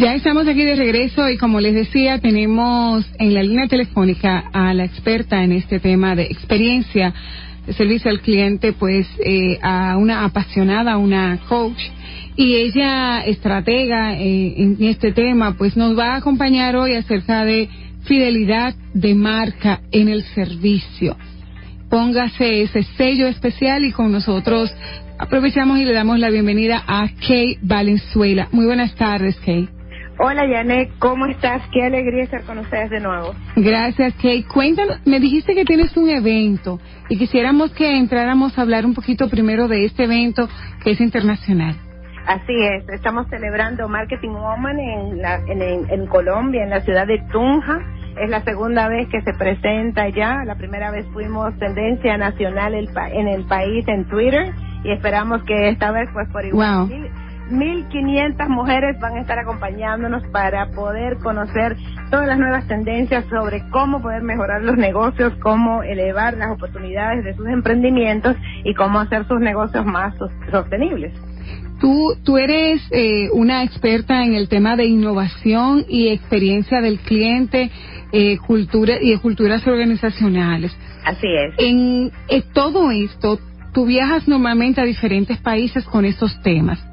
Ya estamos aquí de regreso y como les decía, tenemos en la línea telefónica a la experta en este tema de experiencia de servicio al cliente, pues eh, a una apasionada, una coach y ella, estratega eh, en este tema, pues nos va a acompañar hoy acerca de fidelidad de marca en el servicio. Póngase ese sello especial y con nosotros aprovechamos y le damos la bienvenida a Kay Valenzuela. Muy buenas tardes, Kay. Hola, Janet, ¿cómo estás? Qué alegría estar con ustedes de nuevo. Gracias, Kay. Cuéntanos, me dijiste que tienes un evento y quisiéramos que entráramos a hablar un poquito primero de este evento que es internacional. Así es, estamos celebrando Marketing Woman en, la, en, Colombia, en la ciudad de Tunja. Es la segunda vez que se presenta ya. La primera vez fuimos tendencia nacional en el país en Twitter y esperamos que esta vez pues por igual. Wow. 1.500 mujeres van a estar acompañándonos para poder conocer todas las nuevas tendencias sobre cómo poder mejorar los negocios, cómo elevar las oportunidades de sus emprendimientos y cómo hacer sus negocios más sostenibles. Tú, tú eres eh, una experta en el tema de innovación y experiencia del cliente eh, cultura y de culturas organizacionales. Así es. En todo esto, tú viajas normalmente a diferentes países con estos temas.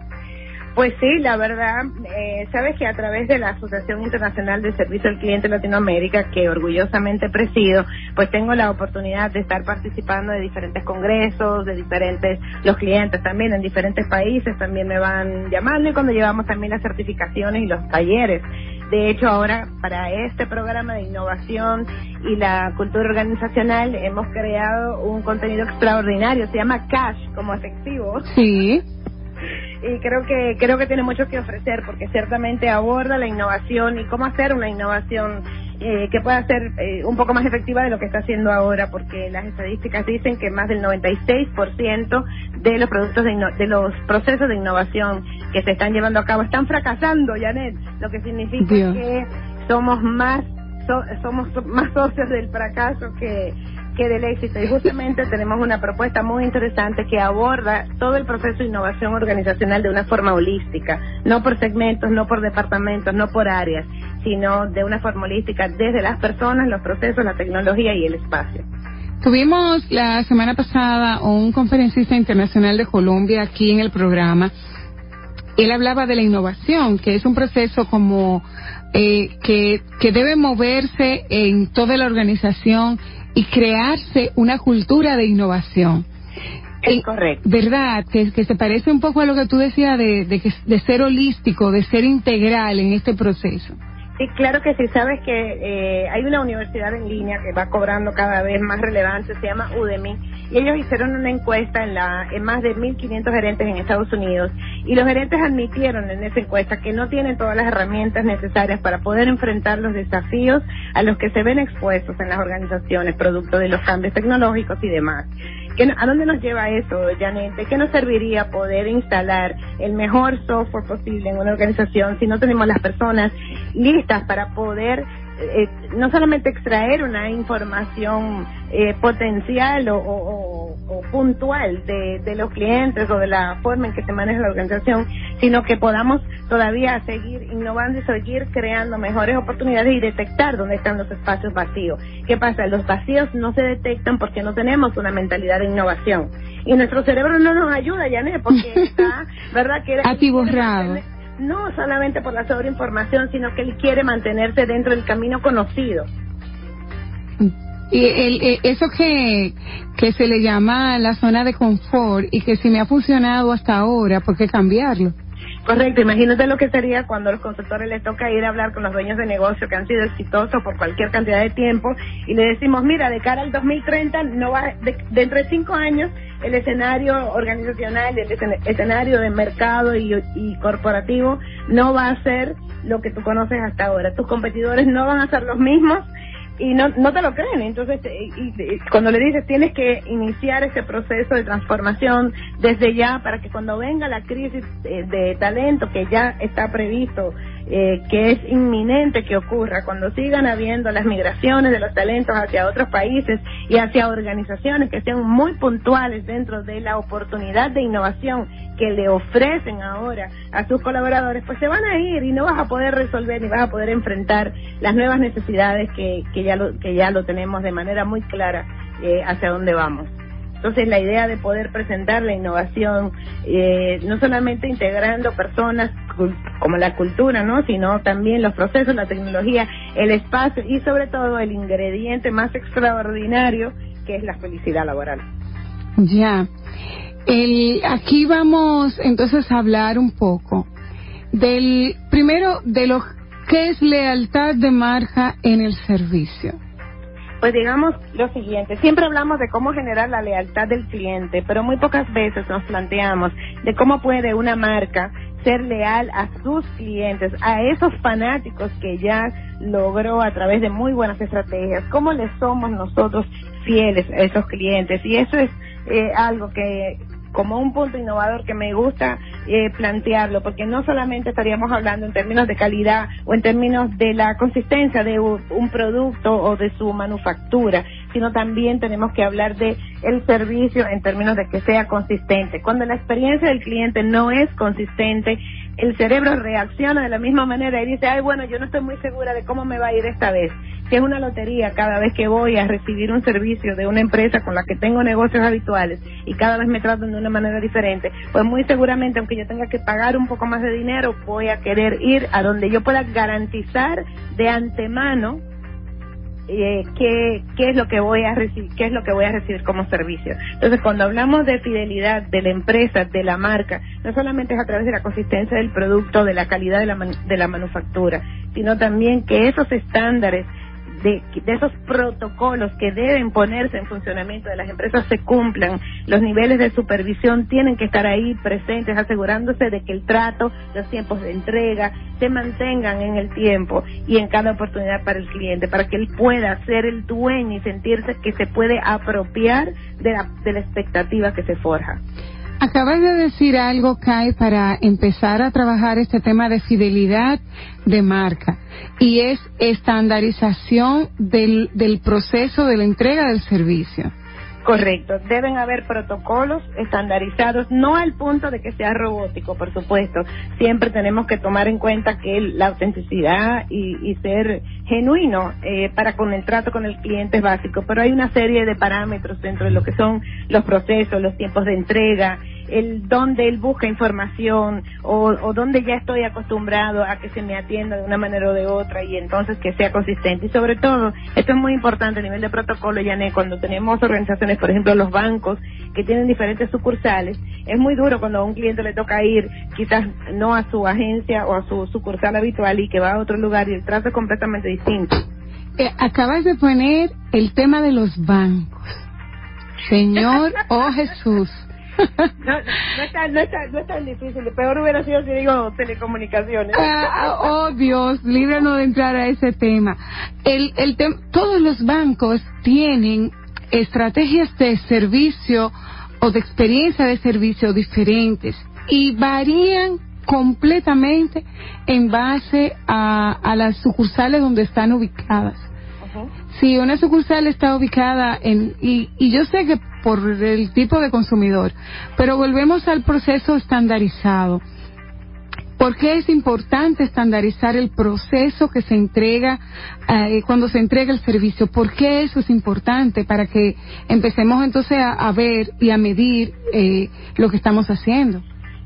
Pues sí, la verdad, eh, sabes que a través de la Asociación Internacional de Servicio al Cliente Latinoamérica, que orgullosamente presido, pues tengo la oportunidad de estar participando de diferentes congresos, de diferentes, los clientes también en diferentes países también me van llamando y cuando llevamos también las certificaciones y los talleres. De hecho, ahora para este programa de innovación y la cultura organizacional hemos creado un contenido extraordinario, se llama Cash como efectivo. Sí y creo que creo que tiene mucho que ofrecer porque ciertamente aborda la innovación y cómo hacer una innovación eh, que pueda ser eh, un poco más efectiva de lo que está haciendo ahora porque las estadísticas dicen que más del 96% de los productos de, de los procesos de innovación que se están llevando a cabo están fracasando, Janet, lo que significa que somos más somos más socios del fracaso que que del éxito. Y justamente tenemos una propuesta muy interesante que aborda todo el proceso de innovación organizacional de una forma holística, no por segmentos, no por departamentos, no por áreas, sino de una forma holística desde las personas, los procesos, la tecnología y el espacio. Tuvimos la semana pasada un conferencista internacional de Colombia aquí en el programa. Él hablaba de la innovación, que es un proceso como eh, que, que debe moverse en toda la organización y crearse una cultura de innovación. Es correcto. ¿Verdad? Que, que se parece un poco a lo que tú decías de, de, de ser holístico, de ser integral en este proceso. Sí, claro que sí. Sabes que eh, hay una universidad en línea que va cobrando cada vez más relevancia, se llama Udemy, y ellos hicieron una encuesta en, la, en más de 1.500 gerentes en Estados Unidos, y los gerentes admitieron en esa encuesta que no tienen todas las herramientas necesarias para poder enfrentar los desafíos a los que se ven expuestos en las organizaciones, producto de los cambios tecnológicos y demás. ¿A dónde nos lleva eso, Janet? ¿De qué nos serviría poder instalar el mejor software posible en una organización si no tenemos las personas listas para poder eh, no solamente extraer una información eh, potencial o, puntual de, los clientes o de la forma en que se maneja la organización, sino que podamos todavía seguir innovando y seguir creando mejores oportunidades y detectar dónde están los espacios vacíos. ¿Qué pasa? Los vacíos no se detectan porque no tenemos una mentalidad de innovación. Y nuestro cerebro no nos ayuda, Janet, porque está, ¿verdad? Que Atiborrado no solamente por la sobreinformación, sino que él quiere mantenerse dentro del camino conocido. Y el, eh, eso que, que se le llama la zona de confort y que si me ha funcionado hasta ahora, ¿por qué cambiarlo? Correcto, imagínate lo que sería cuando a los consultores les toca ir a hablar con los dueños de negocio que han sido exitosos por cualquier cantidad de tiempo y le decimos, mira, de cara al 2030, no va, de, dentro de cinco años, el escenario organizacional, el escenario de mercado y, y corporativo no va a ser lo que tú conoces hasta ahora. Tus competidores no van a ser los mismos y no, no te lo creen. Entonces, eh, y, cuando le dices, tienes que iniciar ese proceso de transformación desde ya para que cuando venga la crisis de, talento que ya está previsto eh, que es inminente que ocurra cuando sigan habiendo las migraciones de los talentos hacia otros países y hacia organizaciones que sean muy puntuales dentro de la oportunidad de innovación que le ofrecen ahora a sus colaboradores, pues se van a ir y no vas a poder resolver ni vas a poder enfrentar las nuevas necesidades que, que, ya, lo, que ya lo tenemos de manera muy clara eh, hacia dónde vamos. Entonces la idea de poder presentar la innovación, eh, no solamente integrando personas como la cultura, ¿no? Sino también los procesos, la tecnología, el espacio y sobre todo el ingrediente más extraordinario que es la felicidad laboral. Ya. El, aquí vamos entonces a hablar un poco del primero de lo que es lealtad de marca en el servicio. Pues digamos lo siguiente, siempre hablamos de cómo generar la lealtad del cliente, pero muy pocas veces nos planteamos de cómo puede una marca ser leal a sus clientes, a esos fanáticos que ya logró a través de muy buenas estrategias, cómo le somos nosotros fieles a esos clientes. Y eso es eh, algo que como un punto innovador que me gusta eh, plantearlo, porque no solamente estaríamos hablando en términos de calidad o en términos de la consistencia de un producto o de su manufactura, sino también tenemos que hablar de el servicio en términos de que sea consistente. Cuando la experiencia del cliente no es consistente, el cerebro reacciona de la misma manera y dice, ay, bueno, yo no estoy muy segura de cómo me va a ir esta vez. Si es una lotería cada vez que voy a recibir un servicio de una empresa con la que tengo negocios habituales y cada vez me tratan de una manera diferente, pues muy seguramente, aunque yo tenga que pagar un poco más de dinero, voy a querer ir a donde yo pueda garantizar de antemano eh, qué, qué es lo que voy a recibir, qué es lo que voy a recibir como servicio. Entonces, cuando hablamos de fidelidad de la empresa, de la marca, no solamente es a través de la consistencia del producto, de la calidad de la, de la manufactura, sino también que esos estándares de, esos protocolos que deben ponerse en funcionamiento de las empresas se cumplan, los niveles de supervisión tienen que estar ahí presentes, asegurándose de que el trato, los tiempos de entrega se mantengan en el tiempo y en cada oportunidad para el cliente, para que él pueda ser el dueño y sentirse que se puede apropiar de la, de la expectativa que se forja. Acabas de decir algo, Kai, para empezar a trabajar este tema de fidelidad de marca y es estandarización del, del proceso de la entrega del servicio. Correcto, deben haber protocolos estandarizados, no al punto de que sea robótico, por supuesto. Siempre tenemos que tomar en cuenta que la autenticidad y, ser genuino eh, para con el trato con el cliente es básico, pero hay una serie de parámetros dentro de lo que son los procesos, los tiempos de entrega, el donde él busca información o, o donde ya estoy acostumbrado a que se me atienda de una manera o de otra y entonces que sea consistente. Y sobre todo, esto es muy importante a nivel de protocolo, Yané, cuando tenemos organizaciones, por ejemplo, los bancos, que tienen diferentes sucursales, es muy duro cuando a un cliente le toca ir quizás no a su agencia o a su sucursal habitual y que va a otro lugar y el trato es completamente distinto. Eh, acabas de poner el tema de los bancos. Señor, oh Jesús. No, no, es tan, no, no es tan difícil. Peor hubiera sido si digo telecomunicaciones. Ah, oh, Dios, líbranos de entrar a ese tema. El, el todos los bancos tienen estrategias de servicio o de experiencia de servicio diferentes y varían completamente en base a, a las sucursales donde están ubicadas. Si una sucursal está ubicada en, y, y yo sé que por el tipo de consumidor, pero volvemos al proceso estandarizado. ¿Por qué es importante estandarizar el proceso que se entrega eh, cuando se entrega el servicio? ¿Por qué eso es importante? Para que empecemos entonces a, ver y a medir eh, lo que estamos haciendo.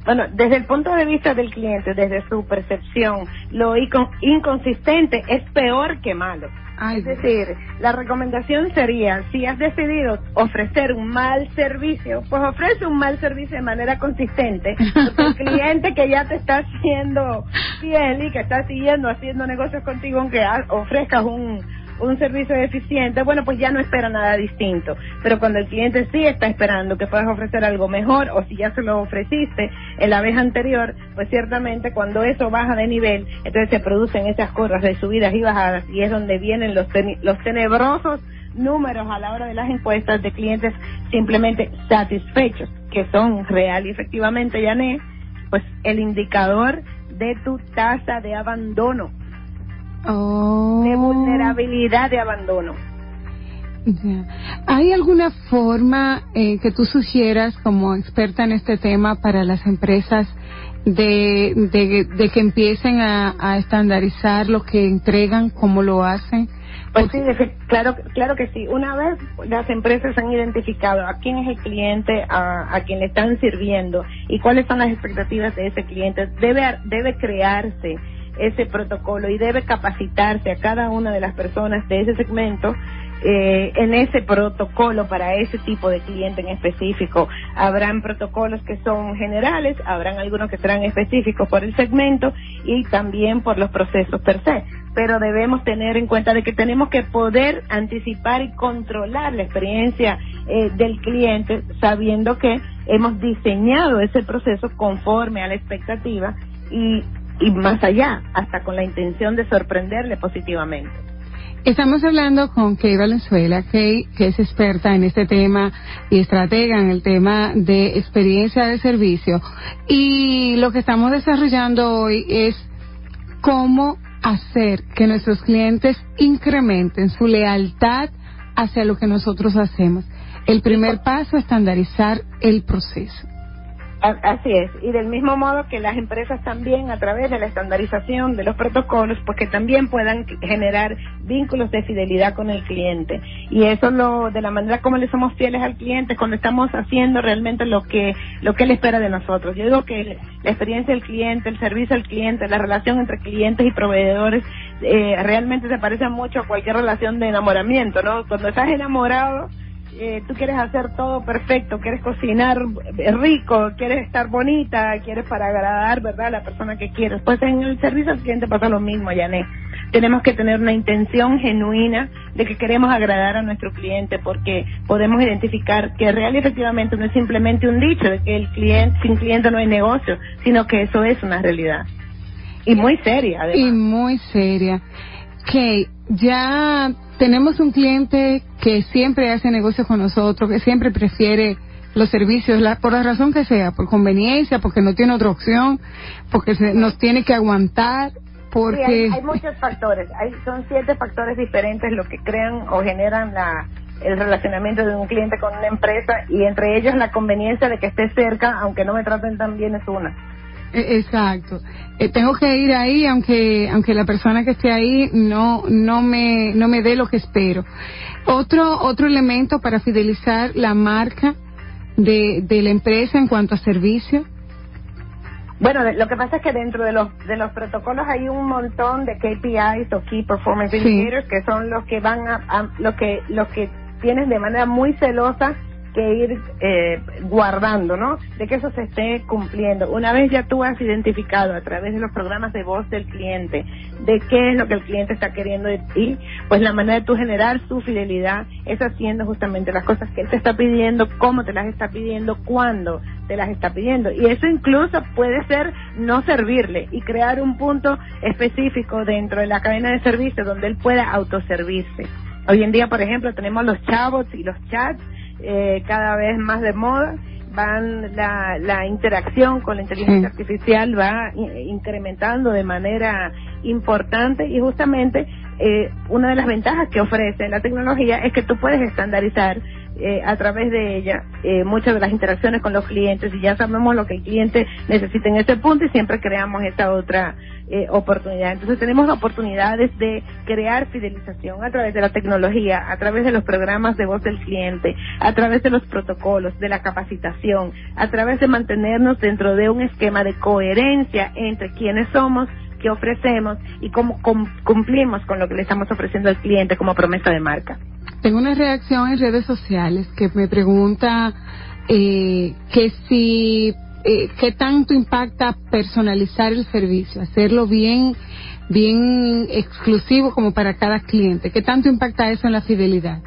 Bueno, desde el punto de vista del cliente, desde su percepción, lo inconsistente es peor que malo. es decir, la recomendación sería, si has decidido ofrecer un mal servicio, pues ofrece un mal servicio de manera consistente, porque el cliente que ya te está haciendo fiel y que está siguiendo haciendo negocios contigo, aunque ofrezcas un un servicio eficiente, bueno, pues ya no espera nada distinto. Pero cuando el cliente sí está esperando que puedas ofrecer algo mejor o si ya se lo ofreciste en la vez anterior, pues ciertamente cuando eso baja de nivel, entonces se producen esas curvas de subidas y bajadas y es donde vienen los, los tenebrosos números a la hora de las encuestas de clientes simplemente satisfechos, que son real y efectivamente, Yané, pues el indicador de tu tasa de abandono, Oh. de vulnerabilidad de abandono. ¿Hay alguna forma eh, que tú sugieras como experta en este tema para las empresas de, de, de que empiecen a, a estandarizar lo que entregan, cómo lo hacen? Pues sí, claro, claro que sí. Una vez las empresas han identificado a quién es el cliente, a, a quién le están sirviendo y cuáles son las expectativas de ese cliente, debe, debe crearse ese protocolo y debe capacitarse a cada una de las personas de ese segmento eh, en ese protocolo para ese tipo de cliente en específico. Habrán protocolos que son generales, habrán algunos que serán específicos por el segmento y también por los procesos per se. Pero debemos tener en cuenta de que tenemos que poder anticipar y controlar la experiencia eh, del cliente sabiendo que hemos diseñado ese proceso conforme a la expectativa y, y más allá, hasta con la intención de sorprenderle positivamente. Estamos hablando con Kay Valenzuela, Kay, que es experta en este tema y estratega en el tema de experiencia de servicio. Y lo que estamos desarrollando hoy es cómo hacer que nuestros clientes incrementen su lealtad hacia lo que nosotros hacemos. El primer paso es estandarizar el proceso. Así es, y del mismo modo que las empresas también a través de la estandarización de los protocolos, pues que también puedan generar vínculos de fidelidad con el cliente. Y eso lo, de la manera como le somos fieles al cliente, cuando estamos haciendo realmente lo que, lo que él espera de nosotros. Yo digo que la experiencia del cliente, el servicio al cliente, la relación entre clientes y proveedores, eh, realmente se parece mucho a cualquier relación de enamoramiento, ¿no? Cuando estás enamorado, eh, tú quieres hacer todo perfecto, quieres cocinar rico, quieres estar bonita, quieres para agradar, ¿verdad?, a la persona que quieres. Pues en el servicio al cliente pasa lo mismo, Yané. Tenemos que tener una intención genuina de que queremos agradar a nuestro cliente porque podemos identificar que real y efectivamente no es simplemente un dicho de que el cliente, sin cliente no hay negocio, sino que eso es una realidad. Y muy seria, además. Y muy seria. Kay, ya tenemos un cliente que siempre hace negocio con nosotros, que siempre prefiere los servicios, la- por la razón que sea, por conveniencia, porque no tiene otra opción, porque se, nos tiene que aguantar, porque... Sí, hay, hay muchos factores. Hay, son siete factores diferentes lo que crean o generan la, el relacionamiento de un cliente con una empresa y entre ellos la conveniencia de que esté cerca, aunque no me traten tan bien, es una. Eh, Exacto. Eh, tengo que ir ahí aunque aunque la persona que esté ahí no no me no me dé lo que espero. Otro otro elemento para fidelizar la marca de, de la empresa en cuanto a servicio. Bueno, lo que pasa es que dentro de los de los protocolos hay un montón de KPIs o Key Performance Sí. Indicators que son los que van a, a- lo que lo que tienes de manera muy celosa que ir eh, guardando, ¿no? De que eso se esté cumpliendo. Una vez ya tú has identificado a través de los programas de voz del cliente de qué es lo que el cliente está queriendo de ti, pues la manera de tú generar su fidelidad es haciendo justamente las cosas que él te está pidiendo, cómo te las está pidiendo, cuándo te las está pidiendo. Y eso incluso puede ser no servirle y crear un punto específico dentro de la cadena de servicio donde él pueda autoservirse. Hoy en día, por ejemplo, tenemos los chatbots y los chats eh, cada vez más de moda. Van la, la interacción con la inteligencia Sí. artificial va i- incrementando de manera importante y justamente eh, una de las ventajas que ofrece la tecnología es que tú puedes estandarizar eh, a través de ella eh, muchas de las interacciones con los clientes y ya sabemos lo que el cliente necesita en ese punto y siempre creamos esta otra eh, oportunidad. Entonces tenemos oportunidades de crear fidelización a través de la tecnología, a través de los programas de voz del cliente, a través de los protocolos, de la capacitación, a través de mantenernos dentro de un esquema de coherencia entre quienes somos, qué ofrecemos y cómo cum- cumplimos con lo que le estamos ofreciendo al cliente como promesa de marca. Tengo una reacción en redes sociales que me pregunta eh, que si eh, qué tanto impacta personalizar el servicio, hacerlo bien bien exclusivo como para cada cliente. ¿Qué tanto impacta eso en la fidelidad?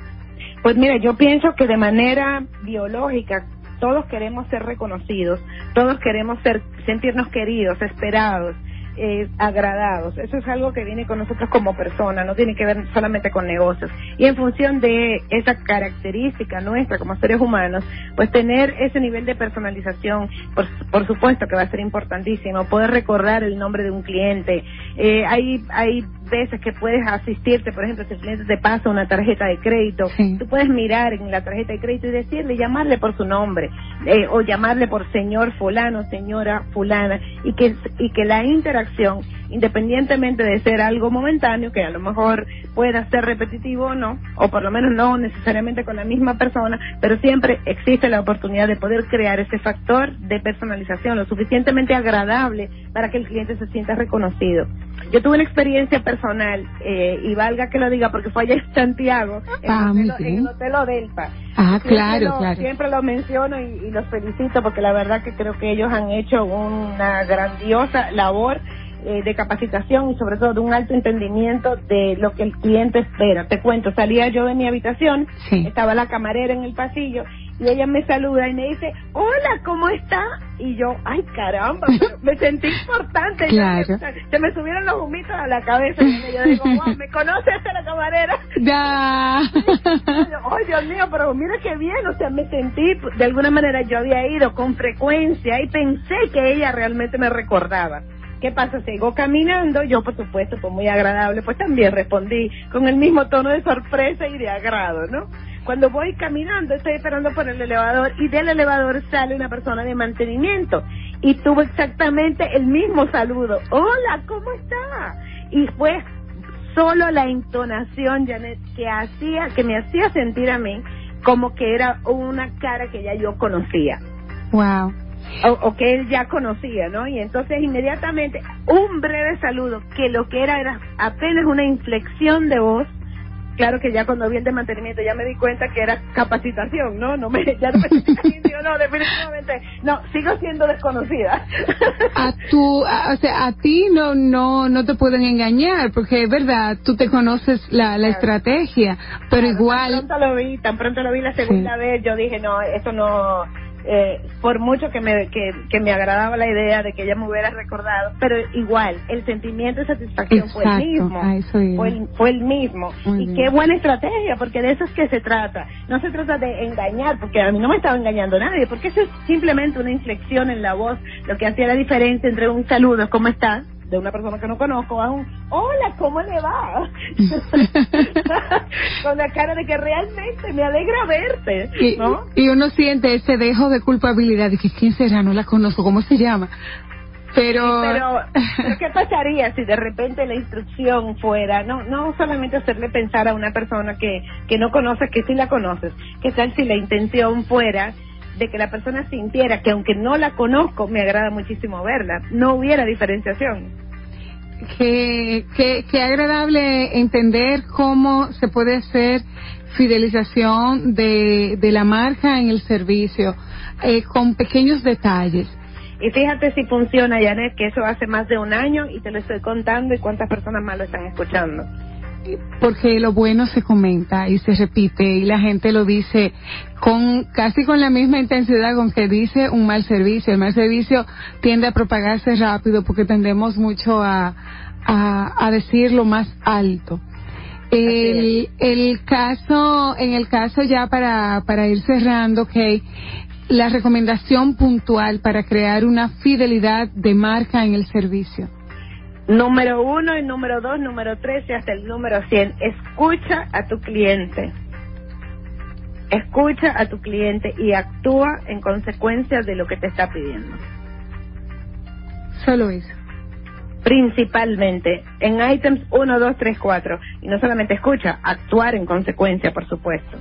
Pues mira, yo pienso que de manera biológica todos queremos ser reconocidos, todos queremos ser, sentirnos queridos, esperados. Eh, agradados. Eso es algo que viene con nosotros como personas, no tiene que ver solamente con negocios. Y en función de esa característica nuestra como seres humanos, pues tener ese nivel de personalización, por, por supuesto que va a ser importantísimo. Poder recordar el nombre de un cliente. Eh, hay, hay veces que puedes asistirte, por ejemplo, si el cliente te pasa una tarjeta de crédito, tú puedes mirar en la tarjeta de crédito y decirle, llamarle por su nombre, eh, o llamarle por señor fulano, señora fulana, y que, y que la interacción, 行。Independientemente de ser algo momentáneo, que a lo mejor pueda ser repetitivo o no, o por lo menos no necesariamente con la misma persona, pero siempre existe la oportunidad de poder crear ese factor de personalización lo suficientemente agradable para que el cliente se sienta reconocido. Yo tuve una experiencia personal, eh, y valga que lo diga porque fue allá en Santiago, en, Ah, el, muy hotel, en el Hotel Odelpa. Ah, Siempre claro, lo- claro. Siempre lo menciono y, y los felicito porque la verdad que creo que ellos han hecho una grandiosa labor eh, de capacitación y sobre todo de un alto entendimiento de lo que el cliente espera. Te cuento, salía yo de mi habitación, Sí. estaba la camarera en el pasillo y ella me saluda y me dice, hola, ¿cómo está? Y yo, ay caramba, me sentí importante. Yo- Claro. se me subieron los humitos a la cabeza y yo digo, wow, ¿me conoce esta la camarera? Ya. Ay, Dios mío, pero mira qué bien, o sea, me sentí, de alguna manera yo había ido con frecuencia y pensé que ella realmente me recordaba. ¿Qué pasa? Sigo caminando, yo por supuesto, pues muy agradable, pues también respondí con el mismo tono de sorpresa y de agrado, ¿no? Cuando voy caminando, estoy esperando por el elevador y del elevador sale una persona de mantenimiento y tuvo exactamente el mismo saludo. Hola, ¿cómo está? Y fue solo la entonación, Janet, que hacía, que me hacía sentir a mí como que era una cara que ya yo conocía. Wow. O, o que él ya conocía, ¿no? Y entonces inmediatamente un breve saludo, que lo que era era apenas una inflexión de voz. Claro que ya cuando vi el de mantenimiento ya me di cuenta que era capacitación, ¿no? no me, ya no me digo, no, definitivamente, no, sigo siendo desconocida. A tu, a- o sea, a ti no, no, no te pueden engañar, porque es verdad, tú te conoces la, la Claro. estrategia, pero Claro, igual, Tan pronto lo vi, tan pronto lo vi la segunda vez, yo dije, no, eso no, eh, por mucho que me, que, que me agradaba la idea de que ella me hubiera recordado, pero igual, el sentimiento de satisfacción fue el mismo. Fue el, fue el mismo. Muy y bien. qué buena estrategia, porque de eso es que se trata. No se trata de engañar, porque a mí no me estaba engañando nadie, porque eso es simplemente una inflexión en la voz, lo que hacía la diferencia entre un saludo, ¿cómo estás? De una persona que no conozco a un hola cómo le va con la cara de que realmente me alegra verte y, ¿no? y uno siente ese dejo de culpabilidad de que quién será, no la conozco, ¿cómo se llama? Pero, pero, pero ¿qué pasaría si de repente la instrucción fuera, no, no solamente hacerle pensar a una persona que, que no conoces, que sí la conoces, qué tal si la intención fuera de que la persona sintiera que aunque no la conozco, me agrada muchísimo verla, no hubiera diferenciación. Qué, qué, qué agradable entender cómo se puede hacer fidelización de, de la marca en el servicio eh, con pequeños detalles. Y fíjate si funciona, Janet, que eso hace más de un año y te lo estoy contando y cuántas personas más lo están escuchando. Porque lo bueno se comenta y se repite y la gente lo dice con casi con la misma intensidad con que dice un mal servicio. El mal servicio tiende a propagarse rápido porque tendemos mucho a, a, a decir lo más alto. El, el caso, en el caso ya para, para ir cerrando, ok, la recomendación puntual para crear una fidelidad de marca en el servicio. Número uno, y número dos, número tres y hasta el número cien. Escucha a tu cliente. Escucha a tu cliente y actúa en consecuencia de lo que te está pidiendo. Solo eso. Principalmente en items 1, 2, 3, 4. Y no solamente escucha, actuar en consecuencia, por supuesto.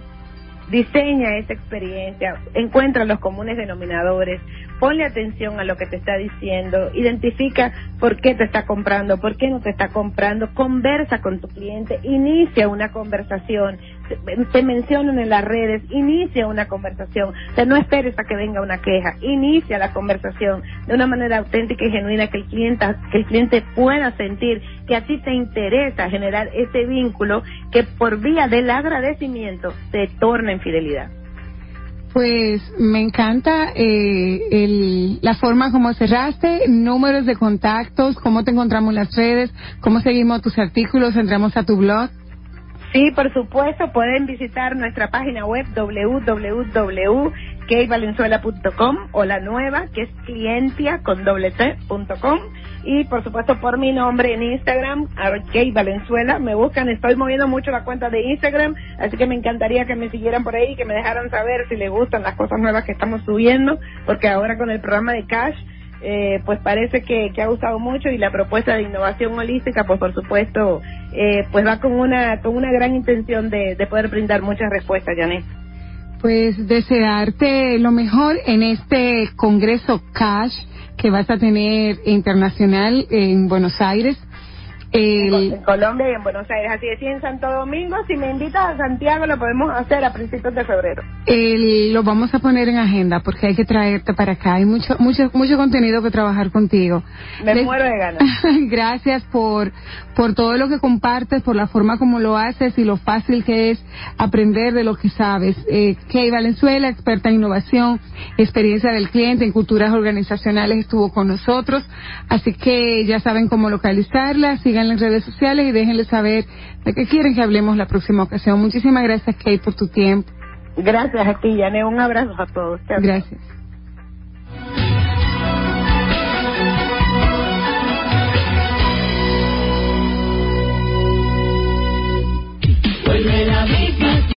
Diseña esa experiencia, encuentra los comunes denominadores, ponle atención a lo que te está diciendo, identifica por qué te está comprando, por qué no te está comprando, conversa con tu cliente, inicia una conversación, te, mencionan en las redes, inicia una conversación, o sea, no esperes a que venga una queja, inicia la conversación de una manera auténtica y genuina que el cliente, que el cliente pueda sentir que a ti te interesa generar ese vínculo que por vía del agradecimiento se torna en fidelidad. Pues me encanta eh, el, la forma como cerraste, números de contactos, cómo te encontramos en las redes, cómo seguimos tus artículos, entramos a tu blog. Sí, por supuesto, pueden visitar nuestra página web www.kvalenzuela.com o la nueva que es clientia con doble y por supuesto por mi nombre en Instagram, Valenzuela, me buscan, estoy moviendo mucho la cuenta de Instagram, así que me encantaría que me siguieran por ahí, que me dejaran saber si les gustan las cosas nuevas que estamos subiendo, porque ahora con el programa de Cash eh, pues parece que, ha gustado mucho y la propuesta de innovación holística, pues por supuesto, eh, pues va con una con una gran intención de, de poder brindar muchas respuestas, Janet. Pues desearte lo mejor en este Congreso Cash que vas a tener internacional en Buenos Aires en Colombia y en Buenos Aires. Así es, y en Santo Domingo, si me invitas a Santiago, lo podemos hacer a principios de febrero. lo vamos a poner en agenda porque hay que traerte para acá. Hay mucho, mucho, mucho contenido que trabajar contigo. Me muero de ganas. Gracias por, por todo lo que compartes, por la forma como lo haces y lo fácil que es aprender de lo que sabes. Eh, Kay Valenzuela, experta en innovación, experiencia del cliente en culturas organizacionales, estuvo con nosotros. Así que ya saben cómo localizarla. Sigan en las redes sociales y déjenle saber de qué quieren que hablemos la próxima ocasión. Muchísimas gracias, Kate, por tu tiempo. Gracias a ti, Yane. Un abrazo a todos. Gracias.